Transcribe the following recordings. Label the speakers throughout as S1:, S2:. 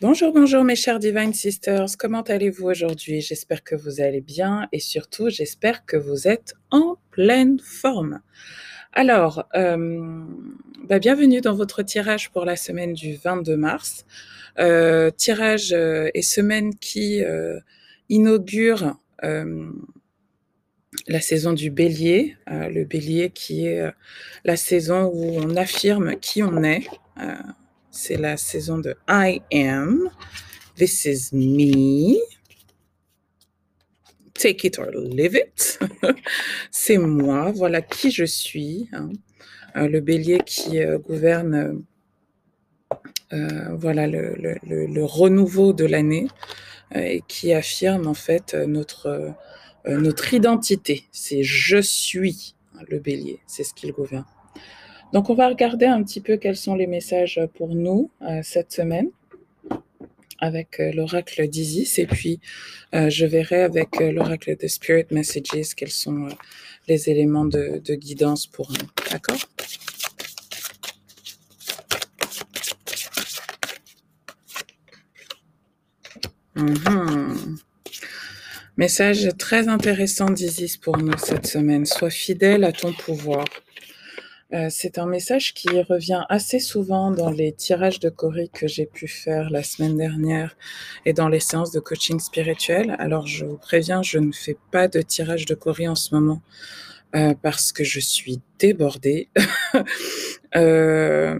S1: Bonjour, bonjour mes chers Divine Sisters, comment allez-vous aujourd'hui? J'espère que vous allez bien et surtout j'espère que vous êtes en pleine forme. Alors, euh, bah, bienvenue dans votre tirage pour la semaine du 22 mars. Euh, tirage euh, et semaine qui euh, inaugure la saison du bélier, le bélier qui est la saison où on affirme qui on est. C'est la saison de I am, this is me, take it or leave it. c'est moi, voilà qui je suis. hein. Euh, le bélier qui euh, gouverne euh, voilà le, renouveau de l'année et qui affirme en fait notre, notre identité. C'est je suis hein, le bélier, c'est ce qu'il gouverne. Donc on va regarder un petit peu quels sont les messages pour nous euh, cette semaine avec euh, l'oracle d'Isis et puis euh, je verrai avec l'oracle de Spirit Messages quels sont les éléments de, de guidance pour nous. D'accord? Mhm. Message très intéressant d'Isis pour nous cette semaine. Sois fidèle à ton pouvoir. Euh, c'est un message qui revient assez souvent dans les tirages de Cori que j'ai pu faire la semaine dernière et dans les séances de coaching spirituel. Alors, je vous préviens, je ne fais pas de tirage de Cori en ce moment euh, parce que je suis débordée. Euh,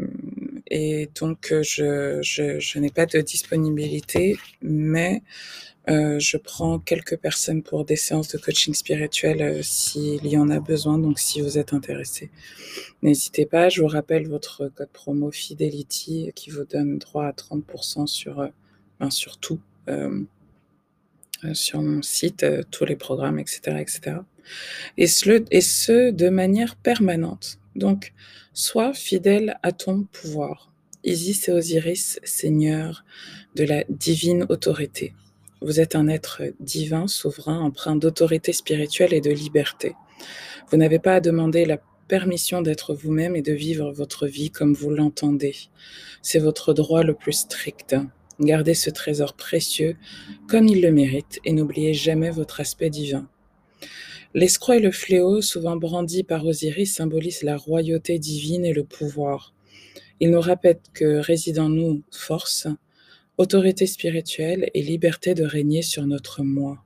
S1: et donc, je, je n'ai pas de disponibilité, mais euh, je prends quelques personnes pour des séances de coaching spirituel euh, s'il y en a besoin. Donc, si vous êtes intéressé, n'hésitez pas. Je vous rappelle votre code promo Fidelity qui vous donne droit à 30% sur, euh, ben, sur tout, euh, euh, sur mon site, euh, tous les programmes, etc., etc. Et ce, et ce de manière permanente. Donc, sois fidèle à ton pouvoir. Isis et Osiris, Seigneur de la divine autorité. Vous êtes un être divin, souverain, empreint d'autorité spirituelle et de liberté. Vous n'avez pas à demander la permission d'être vous-même et de vivre votre vie comme vous l'entendez. C'est votre droit le plus strict. Gardez ce trésor précieux comme il le mérite et n'oubliez jamais votre aspect divin. L'escroc et le fléau, souvent brandis par Osiris, symbolisent la royauté divine et le pouvoir. Il nous rappelle que réside en nous force, autorité spirituelle et liberté de régner sur notre moi.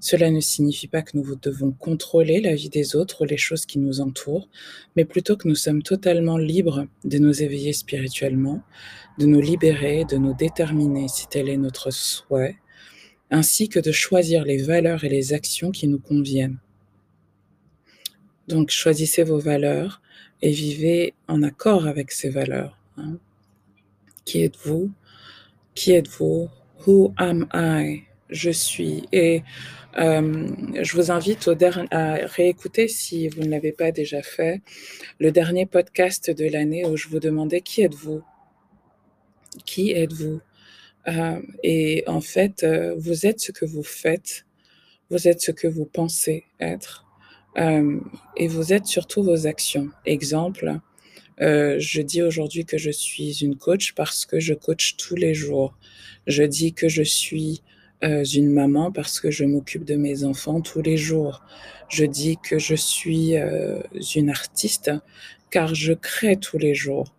S1: Cela ne signifie pas que nous devons contrôler la vie des autres ou les choses qui nous entourent, mais plutôt que nous sommes totalement libres de nous éveiller spirituellement, de nous libérer, de nous déterminer si tel est notre souhait, ainsi que de choisir les valeurs et les actions qui nous conviennent. Donc choisissez vos valeurs et vivez en accord avec ces valeurs. hein. Qui êtes-vous Qui êtes-vous? Who am I? Je suis. Et euh, je vous invite au à réécouter, si vous ne l'avez pas déjà fait, le dernier podcast de l'année où je vous demandais qui êtes-vous? Qui êtes-vous? Euh, Et en fait, euh, vous êtes ce que vous faites, vous êtes ce que vous pensez être, et vous êtes surtout vos actions. Exemple, euh, je dis aujourd'hui que je suis une coach parce que je coach tous les jours. Je dis que je suis euh, une maman parce que je m'occupe de mes enfants tous les jours. Je dis que je suis euh, une artiste car je crée tous les jours.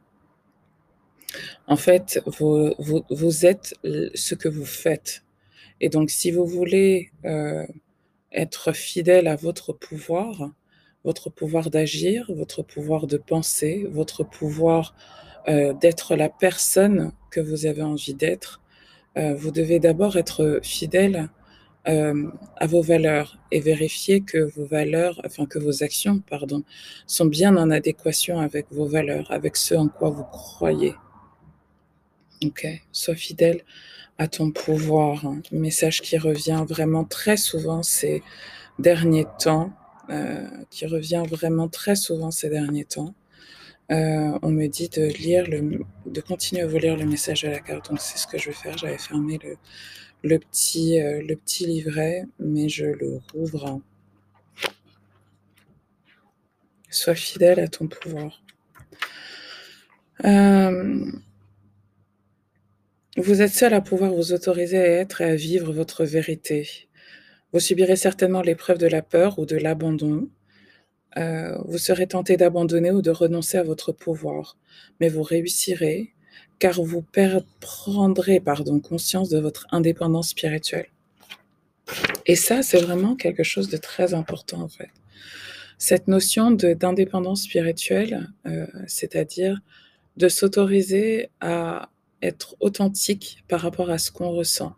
S1: En fait, vous, vous, vous êtes ce que vous faites. Et donc, si vous voulez euh, être fidèle à votre pouvoir, votre pouvoir d'agir, votre pouvoir de penser, votre pouvoir euh, d'être la personne que vous avez envie d'être, euh, vous devez d'abord être fidèle euh, à vos valeurs et vérifier que vos valeurs, enfin que vos actions, pardon, sont bien en adéquation avec vos valeurs, avec ce en quoi vous croyez. Ok, sois fidèle à ton pouvoir. message qui revient vraiment très souvent ces derniers temps, qui revient vraiment très souvent ces derniers temps. Euh, on me dit de lire le, de continuer à vous lire le message à la carte. Donc c'est ce que je vais faire. J'avais fermé le, le petit, euh, le petit livret, mais je le rouvre. Sois fidèle à ton pouvoir. Euh, Vous êtes seul à pouvoir vous autoriser à être et à vivre votre vérité. Vous subirez certainement l'épreuve de la peur ou de l'abandon. Euh, vous serez tenté d'abandonner ou de renoncer à votre pouvoir, mais vous réussirez car vous prendrez pardon, conscience de votre indépendance spirituelle. Et ça, c'est vraiment quelque chose de très important en fait. Cette notion d'indépendance spirituelle, euh, c'est-à-dire de s'autoriser à être authentique par rapport à ce qu'on ressent.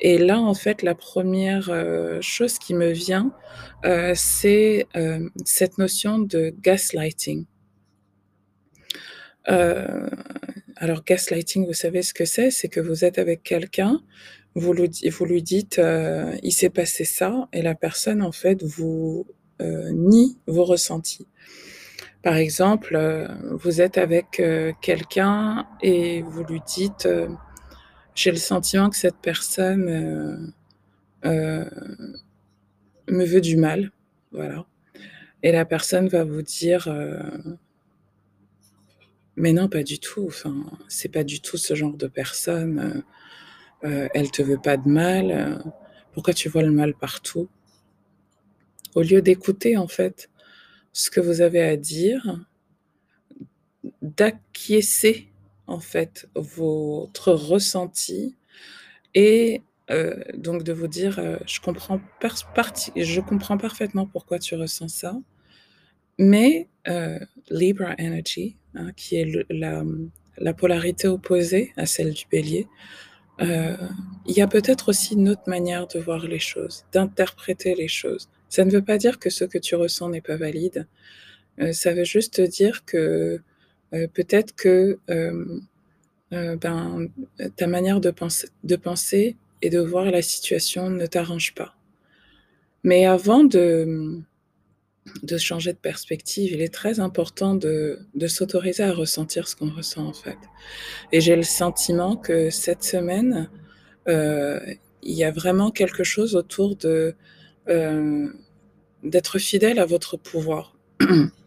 S1: Et là, en fait, la première euh, chose qui me vient, euh, c'est euh, cette notion de gaslighting. alors, gaslighting, vous savez ce que c'est? C'est que vous êtes avec quelqu'un, vous, vous, lui dites, il s'est passé ça, et la personne, en fait, vous nie vos ressentis. Par exemple, vous êtes avec quelqu'un et vous lui dites j'ai le sentiment que cette personne euh, euh, me veut du mal, voilà. Et la personne va vous dire, euh, mais non, pas du tout. Enfin, c'est pas du tout ce genre de personne. elle te veut pas de mal. pourquoi tu vois le mal partout? Au lieu d'écouter en fait ce que vous avez à dire, d'acquiescer en fait votre ressenti et euh, donc de vous dire euh, je comprends je comprends parfaitement pourquoi tu ressens ça. Mais euh, Libra Energy hein, qui est la, la, polarité opposée à celle du bélier il y a peut-être aussi une autre manière de voir les choses d'interpréter les choses. Ça ne veut pas dire que ce que tu ressens n'est pas valide. Ça veut juste dire que euh, peut-être que euh, euh, ben, ta manière de penser, et de voir la situation ne t'arrange pas. Mais avant de, changer de perspective, il est très important de, s'autoriser à ressentir ce qu'on ressent en fait. Et j'ai le sentiment que cette semaine, il y a vraiment quelque chose autour de d'être fidèle à votre pouvoir.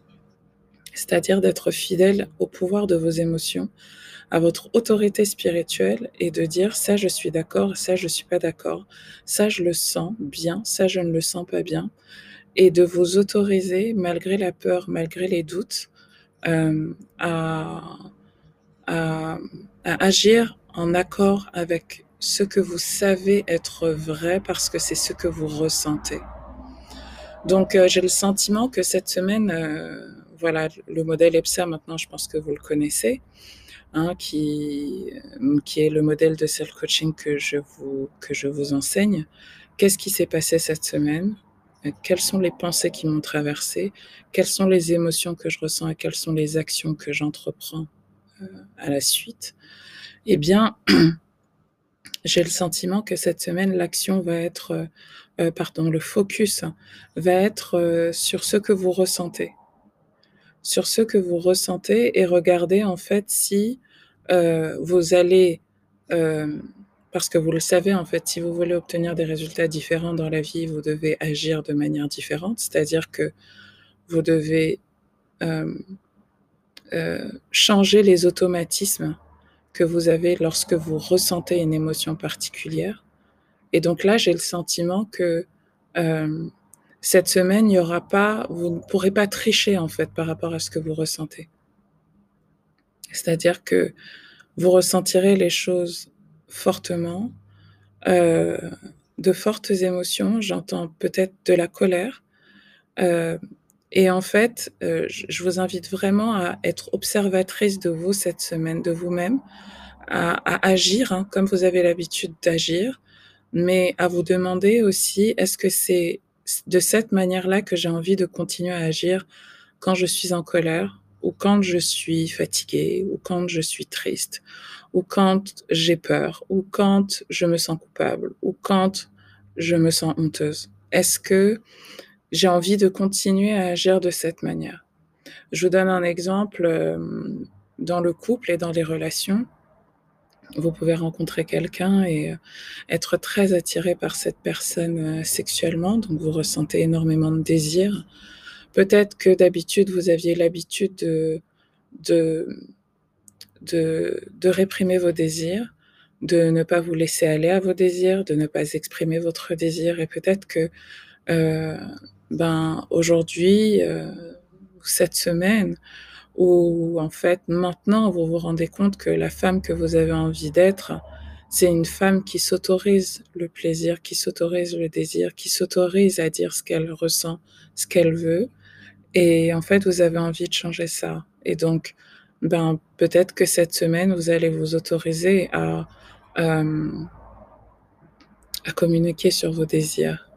S1: c'est-à-dire d'être fidèle au pouvoir de vos émotions, à votre autorité spirituelle et de dire ça je suis d'accord, ça je suis pas d'accord, ça je le sens bien, ça je ne le sens pas bien, et de vous autoriser malgré la peur, malgré les doutes, euh, à, agir en accord avec ce que vous savez être vrai parce que c'est ce que vous ressentez. Donc euh, j'ai le sentiment que cette semaine, euh, voilà, le modèle EPSA, maintenant, je pense que vous le connaissez, hein, qui, qui est le modèle de self-coaching que, je vous, que je vous enseigne. Qu'est-ce qui s'est passé cette semaine? Quelles sont les pensées qui m'ont traversé Quelles sont les émotions que je ressens et quelles sont les actions que j'entreprends euh, à la suite? Eh bien, j'ai le sentiment que cette semaine, l'action va être, euh, pardon, le focus va être euh, sur ce que vous ressentez sur ce que vous ressentez et regardez en fait si euh, vous allez, euh, parce que vous le savez en fait, si vous voulez obtenir des résultats différents dans la vie, vous devez agir de manière différente, c'est-à-dire que vous devez euh, changer les automatismes que vous avez lorsque vous ressentez une émotion particulière. Et donc là, j'ai le sentiment que cette semaine, il y aura pas, vous ne pourrez pas tricher en fait par rapport à ce que vous ressentez. C'est-à-dire que vous ressentirez les choses fortement, euh, de fortes émotions. J'entends peut-être de la colère. Euh, et en fait, euh, je vous invite vraiment à être observatrice de vous cette semaine, de vous-même, à, agir hein, comme vous avez l'habitude d'agir, mais à vous demander aussi, est-ce que c'est de cette manière-là que j'ai envie de continuer à agir quand je suis en colère ou quand je suis fatiguée ou quand je suis triste ou quand j'ai peur ou quand je me sens coupable ou quand je me sens honteuse. Est-ce que j'ai envie de continuer à agir de cette manière? Je vous donne un exemple euh, dans le couple et dans les relations vous pouvez rencontrer quelqu'un et euh, être très attiré par cette personne euh, sexuellement, donc vous ressentez énormément de désir. Peut-être que d'habitude, vous aviez l'habitude de, de, réprimer vos désirs. de ne pas vous laisser aller à vos désirs, de ne pas exprimer votre désir. Et peut-être que euh, ben, aujourd'hui, euh, cette semaine, ou en fait maintenant vous vous rendez compte que la femme que vous avez envie d'être, c'est une femme qui s'autorise le plaisir, qui s'autorise le désir, qui s'autorise à dire ce qu'elle ressent, ce qu'elle veut. Et en fait, vous avez envie de changer ça. Et donc, ben, peut-être que cette semaine, vous allez vous autoriser à, euh, à communiquer sur vos désirs.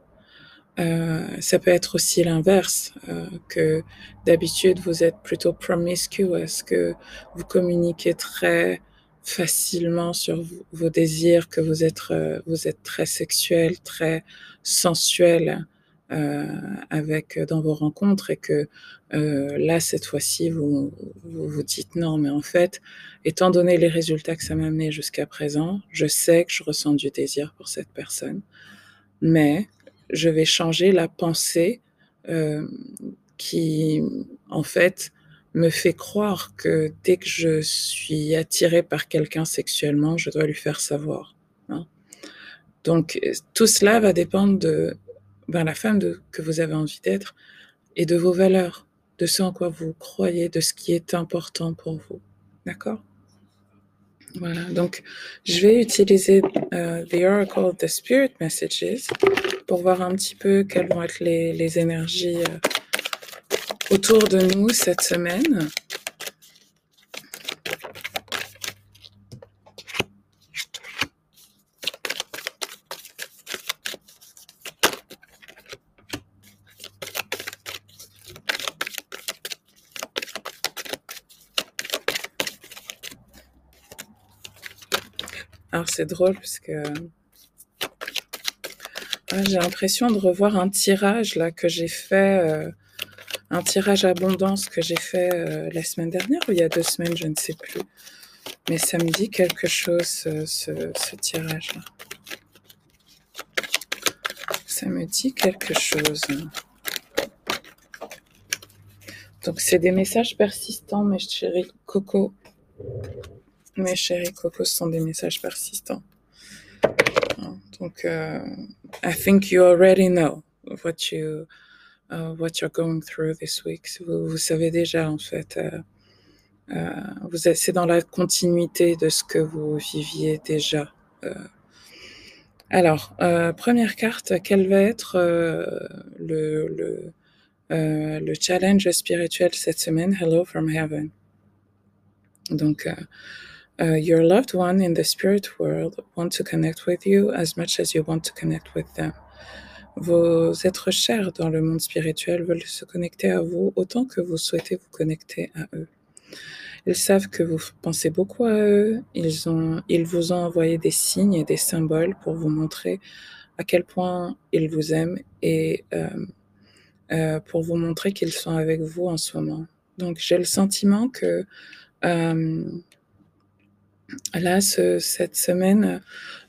S1: Euh, ça peut être aussi l'inverse, euh, que d'habitude vous êtes plutôt promiscuous, que vous communiquez très facilement sur vos désirs, que vous êtes, euh, vous êtes très sexuel, très sensuel euh, avec dans vos rencontres et que euh, là cette fois-ci vous, vous vous dites non. Mais en fait étant donné les résultats que ça m'a amené jusqu'à présent je sais que je ressens du désir pour cette personne. Mais je vais changer la pensée euh, qui en fait me fait croire que dès que je suis attirée par quelqu'un sexuellement je dois lui faire savoir hein. donc tout cela va dépendre de ben, la femme que vous avez envie d'être et de vos valeurs, de ce en quoi vous croyez, de ce qui est important pour vous. D'accord? Voilà, donc je vais utiliser euh, The Oracle The Spirit Messages pour voir un petit peu quelles vont être les, énergies euh, autour de nous cette semaine. Alors c'est drôle parce que ah, j'ai l'impression de revoir un tirage là que j'ai fait, euh, un tirage abondance que j'ai fait euh, la semaine dernière ou il y a deux semaines, je ne sais plus. Mais ça me dit quelque chose ce, ce, ce tirage là. Ça me dit quelque chose. Donc c'est des messages persistants, mes chéris Coco. Mes chéris Coco, ce sont des messages persistants. Donc, euh, I think you already know what you uh, what you're going through this week. Vous, savez déjà en fait. Euh, euh, vous c'est dans la continuité de ce que vous viviez déjà. Alors, première carte, quel va être le, le, le challenge spirituel cette semaine? Hello from heaven. Donc, Uh, your loved one in the spirit world want to connect with you as much as you want to connect with them. Vos êtres chers dans le monde spirituel veulent se connecter à vous autant que vous souhaitez vous connecter à eux. Ils savent que vous pensez beaucoup à eux, ils, ont, ils vous ont envoyé des signes et des symboles pour vous montrer à quel point ils vous aiment et euh, euh, pour vous montrer qu'ils sont avec vous en ce moment. Donc j'ai le sentiment que euh, Là, ce, cette semaine,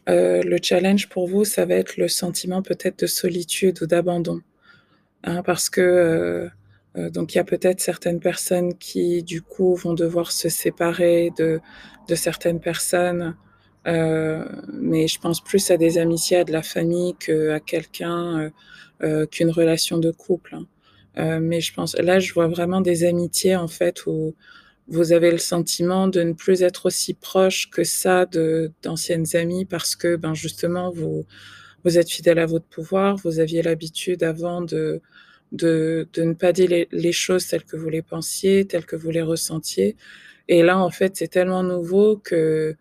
S1: euh, le challenge pour vous, ça va être le sentiment peut-être de solitude ou d'abandon. Hein, parce que euh, euh, donc il y a peut-être certaines personnes qui, du coup, vont devoir se séparer de, certaines personnes. Mais je pense plus à des amitiés, à de la famille qu'à quelqu'un, qu'une relation de couple. hein. Mais je pense, là, je vois vraiment des amitiés en fait où vous avez le sentiment de ne plus être aussi proche que ça d'anciennes amies parce que, ben, justement, vous vous êtes fidèle à votre pouvoir. Vous aviez l'habitude avant de de de ne pas dire les les choses telles que vous les pensiez, telles que vous les ressentiez et là, en fait, c'est tellement nouveau que,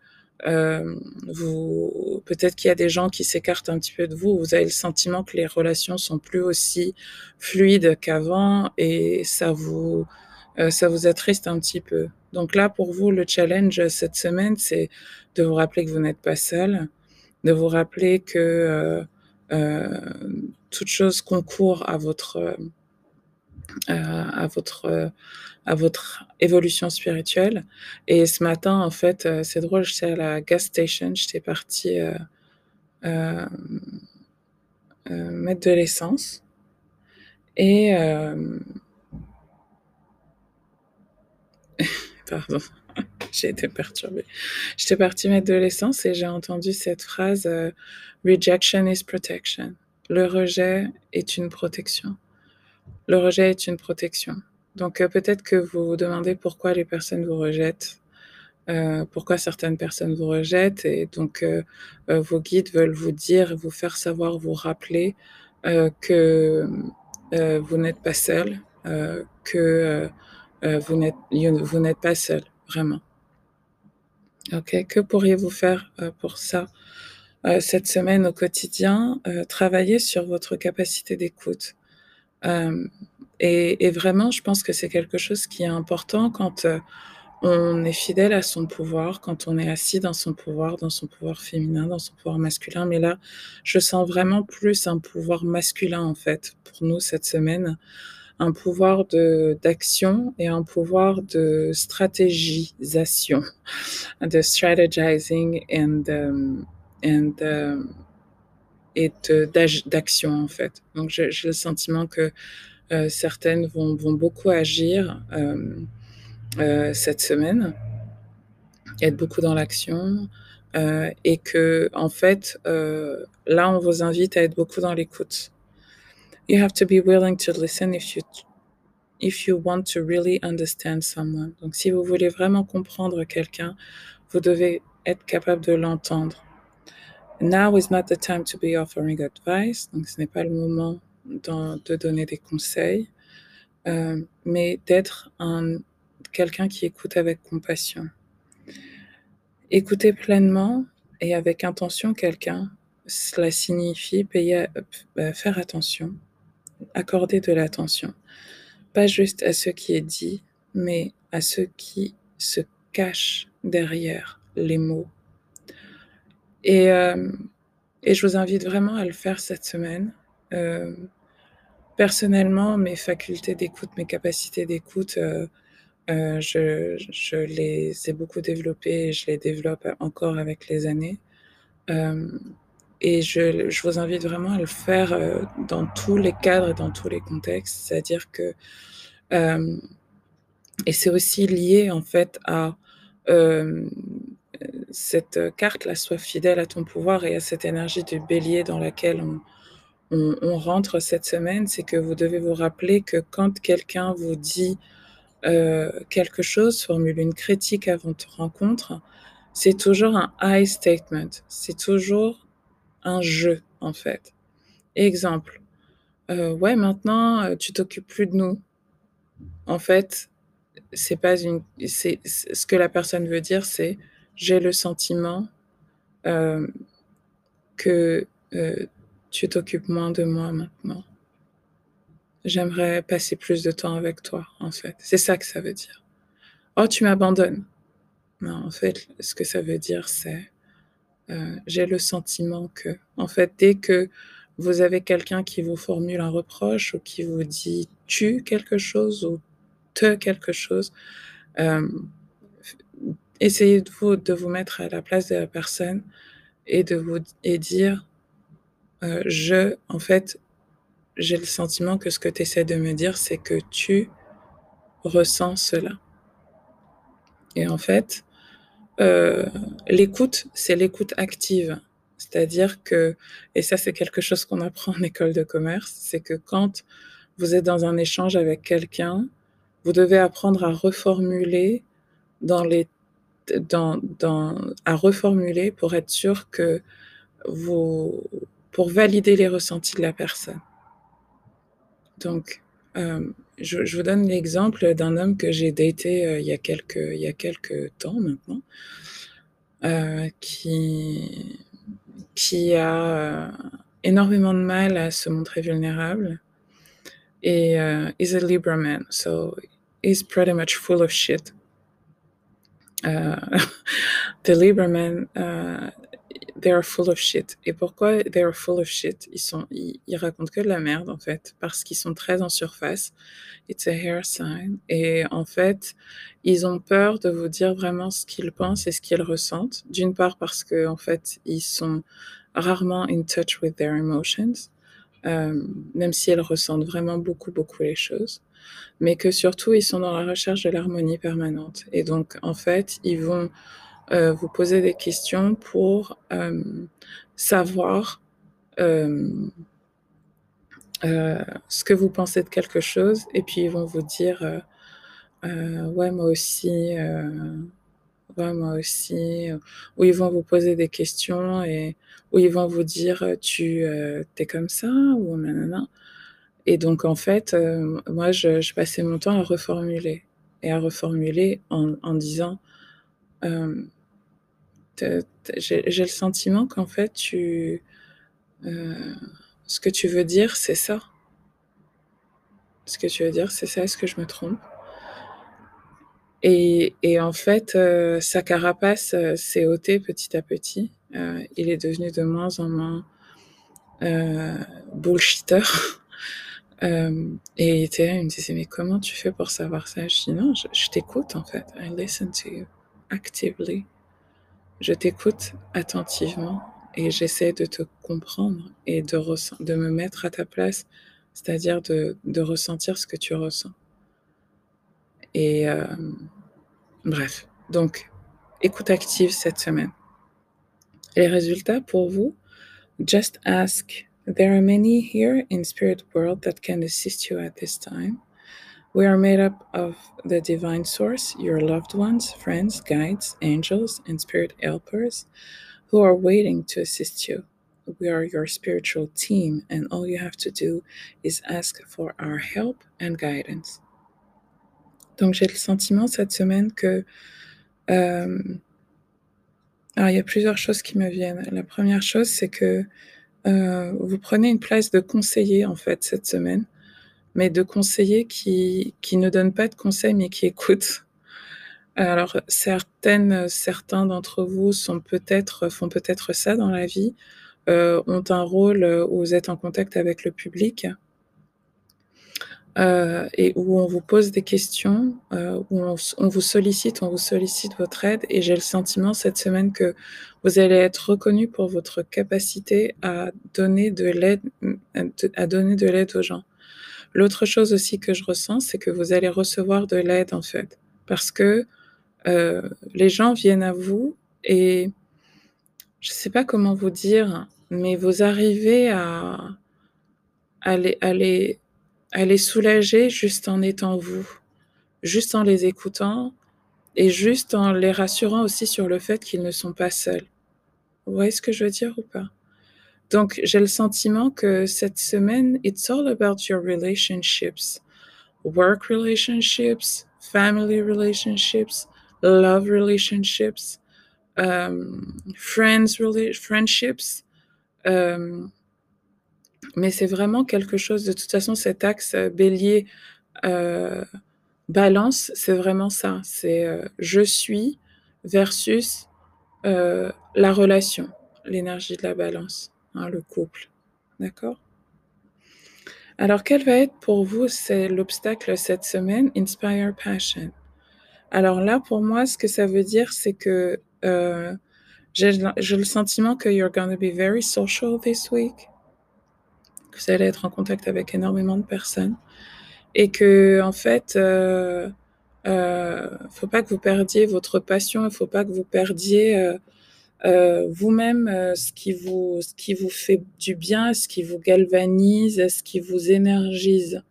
S1: hem, vous peut-être qu'il y a des gens qui s'écartent un petit peu de vous. Vous avez le sentiment que les relations sont plus aussi fluides qu'avant et ça vous euh, ça vous attriste un petit peu. Donc là, pour vous, le challenge euh, cette semaine, c'est de vous rappeler que vous n'êtes pas seul, de vous rappeler que euh, euh, toute chose concourt à votre, euh, à votre, euh, à votre évolution spirituelle. Et ce matin, en fait, euh, c'est drôle, j'étais à la gas station, j'étais partie euh, euh, euh, mettre de l'essence et euh, pardon. j'ai été perturbée. J'étais partie mettre de l'essence et j'ai entendu cette phrase euh, Rejection is protection. Le rejet est une protection. Le rejet est une protection. Donc euh, peut-être que vous vous demandez pourquoi les personnes vous rejettent, euh, pourquoi certaines personnes vous rejettent, et donc vos guides veulent vous dire, vous faire savoir, vous rappeler que vous n'êtes pas seul, que vous n'êtes vous n'êtes pas seul, vraiment. Ok, que pourriez-vous faire pour ça cette semaine au quotidien Travailler sur votre capacité d'écoute. Et, vraiment, je pense que c'est quelque chose qui est important quand euh, on est fidèle à son pouvoir, quand on est assis dans son pouvoir, dans son pouvoir féminin, dans son pouvoir masculin. Mais là, je sens vraiment plus un pouvoir masculin, en fait, pour nous cette semaine. Un pouvoir d'action et un pouvoir de stratégisation, de strategizing and, um, and um, et d'action, en fait. Donc, j'ai, le sentiment que euh, certaines vont, vont, beaucoup agir euh, euh, cette semaine, être beaucoup dans l'action, et que en fait, là, on vous invite à être beaucoup dans l'écoute. You have to be willing to listen if you if you want to really understand someone. Donc, si vous voulez vraiment comprendre quelqu'un, vous devez être capable de l'entendre. Now is not the time to be offering advice. Donc, ce n'est pas le moment de donner des conseils, euh, mais d'être un, quelqu'un qui écoute avec compassion. Écouter pleinement et avec intention quelqu'un, cela signifie payer, euh, faire attention, accorder de l'attention, pas juste à ce qui est dit, mais à ce qui se cache derrière les mots. Et, euh, et je vous invite vraiment à le faire cette semaine. Euh, personnellement, mes facultés d'écoute, mes capacités d'écoute, euh, je, je, les ai beaucoup développées et je les développe encore avec les années. Et je, vous invite vraiment à le faire euh, dans tous les cadres et dans tous les contextes. C'est-à-dire que, euh, et c'est aussi lié en fait à euh, cette carte-là, sois fidèle à ton pouvoir et à cette énergie du bélier dans laquelle on, rentre cette semaine, c'est que vous devez vous rappeler que quand quelqu'un vous dit quelque chose, formule une critique avant votre rencontre, c'est toujours un I statement, c'est toujours un je en fait. Exemple, euh, ouais maintenant euh, tu t'occupes plus de nous. En fait, c'est pas une, c'est ce que la personne veut dire, c'est j'ai le sentiment euh, que tu t'occupes moins de moi maintenant. J'aimerais passer plus de temps avec toi, en fait. C'est ça que ça veut dire. Oh, tu m'abandonnes. Non, en fait, ce que ça veut dire, c'est euh, j'ai le sentiment que, en fait, dès que vous avez quelqu'un qui vous formule un reproche ou qui vous dit tu quelque chose ou te quelque chose, euh, essayez de vous, de vous mettre à la place de la personne et de vous et dire euh, je, en fait, j'ai le sentiment que ce que tu essaies de me dire, c'est que tu ressens cela. Et en fait, euh, l'écoute, c'est l'écoute active. C'est-à-dire que, et ça c'est quelque chose qu'on apprend en école de commerce, c'est que quand vous êtes dans un échange avec quelqu'un, vous devez apprendre à reformuler dans les, dans, dans, à reformuler pour être sûr que vous, pour valider les ressentis de la personne. Donc, euh, je, vous donne l'exemple d'un homme que j'ai daté euh, il, y a quelques, temps maintenant, euh, qui, a énormément de mal à se montrer vulnérable. Et is a Libra man, so he's pretty much full of shit. The Libra man, they are full of shit. Et pourquoi they are full of shit? Ils, sont, ils, racontent que de la merde, en fait, parce qu'ils sont très en surface. It's a hair sign. Et en fait, ils ont peur de vous dire vraiment ce qu'ils pensent et ce qu'ils ressentent. D'une part parce que, en fait, ils sont rarement in touch with their emotions. même si elles ressentent vraiment beaucoup, beaucoup les choses. Mais que surtout, ils sont dans la recherche de l'harmonie permanente. Et donc, en fait, ils vont vous poser des questions pour savoir ce que vous pensez de quelque chose. Et puis, ils vont vous dire Ouais, moi aussi moi aussi, où ils vont vous poser des questions et où ils vont vous dire tu euh, es comme ça ou nanana. Et donc en fait, moi je, passais mon temps à reformuler et à reformuler en, disant j'ai le sentiment qu'en fait tu ce que tu veux dire c'est ça. Ce que tu veux dire c'est ça, est-ce que je me trompe? Et, et, en fait, euh, sa carapace euh, s'est ôtée petit à petit. Euh, il est devenu de moins en moins euh, bullshitter. Euh, et il il me disait, mais comment tu fais pour savoir ça? Je dis, non, je, je t'écoute en fait. I listen to you actively. Je t'écoute attentivement et j'essaie de te comprendre et de, de me mettre à ta place, c'est-à-dire de, ressentir ce que tu ressens. Et euh, bref, donc écoute active cette semaine. Les résultats pour vous, just ask. There are many here in spirit world that can assist you at this time. We are made up of the divine source, your loved ones, friends, guides, angels, and spirit helpers who are waiting to assist you. We are your spiritual team, and all you have to do is ask for our help and guidance. Donc j'ai le sentiment cette semaine que... Euh, alors il y a plusieurs choses qui me viennent. La première chose, c'est que euh, vous prenez une place de conseiller en fait cette semaine, mais de conseiller qui, qui ne donne pas de conseils mais qui écoute. Alors certaines, certains d'entre vous font peut-être ça dans la vie, euh, ont un rôle où vous êtes en contact avec le public euh, et où on vous pose des questions, euh, où on, on, vous sollicite, on vous sollicite votre aide. Et j'ai le sentiment cette semaine que vous allez être reconnu pour votre capacité à donner de l'aide, à donner de l'aide aux gens. L'autre chose aussi que je ressens, c'est que vous allez recevoir de l'aide en fait, parce que euh, les gens viennent à vous et je sais pas comment vous dire, mais vous arrivez à, à les, à les elle est soulagée juste en étant vous, juste en les écoutant et juste en les rassurant aussi sur le fait qu'ils ne sont pas seuls. Vous voyez ce que je veux dire ou pas? Donc, j'ai le sentiment que cette semaine, it's all about your relationships. Work relationships, family relationships, love relationships, um, friends, friendships, um, mais c'est vraiment quelque chose, de toute façon, cet axe euh, bélier euh, balance, c'est vraiment ça. C'est euh, je suis versus la relation, l'énergie de la balance, hein, le couple. D'accord? Alors, quel va être pour vous l'obstacle cette semaine Inspire Passion? Alors là, pour moi, ce que ça veut dire, c'est que euh, j'ai le sentiment que you're going be very social this week vous allez être en contact avec énormément de personnes et que en fait, euh, euh, faut pas que vous perdiez votre passion, il faut pas que vous perdiez euh, vous-même euh, ce qui vous ce qui vous fait du bien, ce qui vous galvanise, ce qui vous énergise.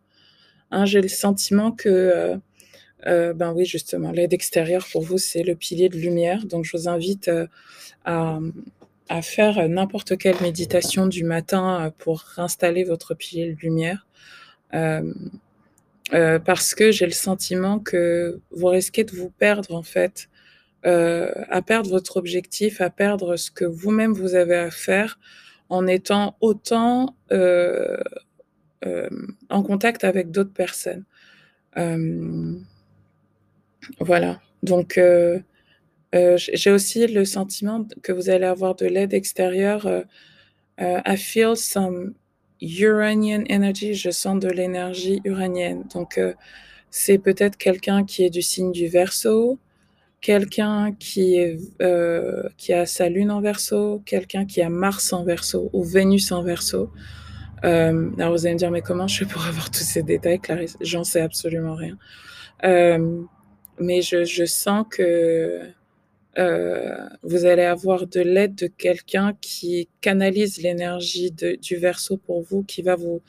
S1: Hein, J'ai le sentiment que euh, ben oui, justement, l'aide extérieure pour vous, c'est le pilier de lumière. Donc, je vous invite à, faire n'importe quelle méditation du matin pour installer votre pilier de lumière. Parce que j'ai le sentiment que vous risquez de vous perdre en fait, euh, à perdre votre objectif, à perdre ce que vous-même vous avez à faire en étant autant euh, euh en contact avec d'autres personnes. voilà. Donc j'ai aussi le sentiment que vous allez avoir de l'aide extérieure. I feel some Uranian energy. Je sens de l'énergie uranienne. Donc, c'est peut-être quelqu'un qui est du signe du Verseau, quelqu'un qui est qui a sa lune en Verseau, quelqu'un qui a Mars en Verseau ou Vénus en Verseau. Euh, alors vous allez me dire, mais comment je fais pour avoir tous ces détails, Clarisse? J'en sais absolument rien. Euh, mais je, sens que euh, vous allez avoir de l'aide de quelqu'un qui canalise l'énergie du verso pour vous, qui va vous,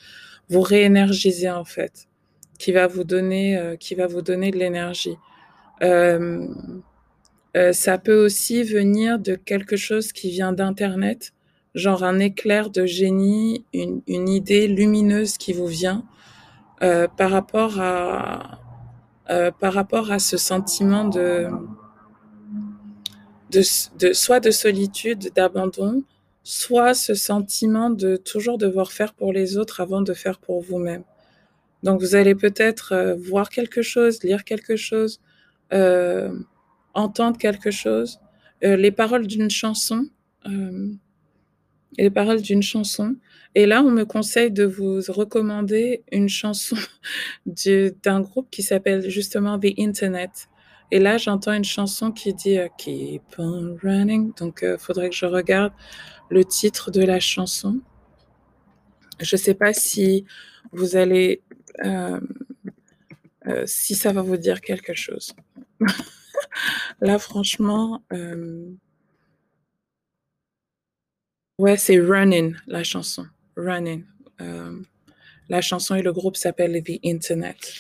S1: réénergiser en fait, euh, qui va vous donner de l'énergie. Euh, euh, ça peut aussi venir de quelque chose qui vient d'Internet, genre un éclair de génie, une, idée lumineuse qui vous vient euh, par rapport à par rapport à ce sentiment de, de, soit de solitude, d'abandon, soit ce sentiment de toujours devoir faire pour les autres avant de faire pour vous-même. Donc vous allez peut-être voir quelque chose, lire quelque chose, euh, entendre quelque chose, euh, les paroles d'une chanson, euh, les paroles d'une chanson. Et là, on me conseille de vous recommander une chanson d'un groupe qui s'appelle justement The Internet. Et là, j'entends une chanson qui dit Keep on running. Donc, il faudrait que je regarde le titre de la chanson. Je ne sais pas si vous allez, euh, si ça va vous dire quelque chose. Là, franchement, euh... ouais, c'est Running, la chanson. Running. Euh, la chanson et le groupe s'appelle The Internet.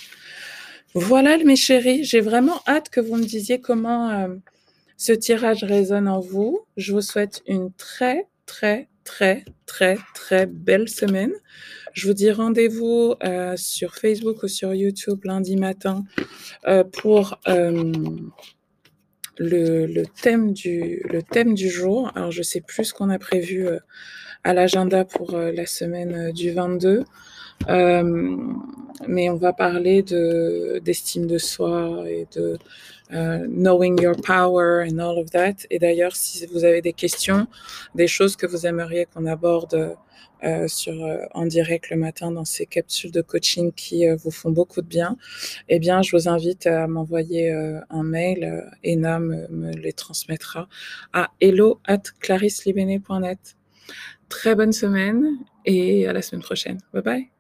S1: Voilà, mes chéris, j'ai vraiment hâte que vous me disiez comment ce tirage résonne en vous. Je vous souhaite une très, très, très, très, très belle semaine. Je vous dis rendez-vous euh, sur Facebook ou sur YouTube lundi matin euh, pour euh, le, thème du, le thème du jour. Alors, je sais plus ce qu'on a prévu euh, à l'agenda pour euh, la semaine du 22. Euh, mais on va parler de d'estime de soi et de knowing your power and all of that. Et d'ailleurs, si vous avez des questions, des choses que vous aimeriez qu'on aborde euh, sur euh, en direct le matin dans ces capsules de coaching qui euh, vous font beaucoup de bien, eh bien, je vous invite à m'envoyer un mail. Ena me, me, les transmettra à hello at. Très bonne semaine et à la semaine prochaine. Bye bye.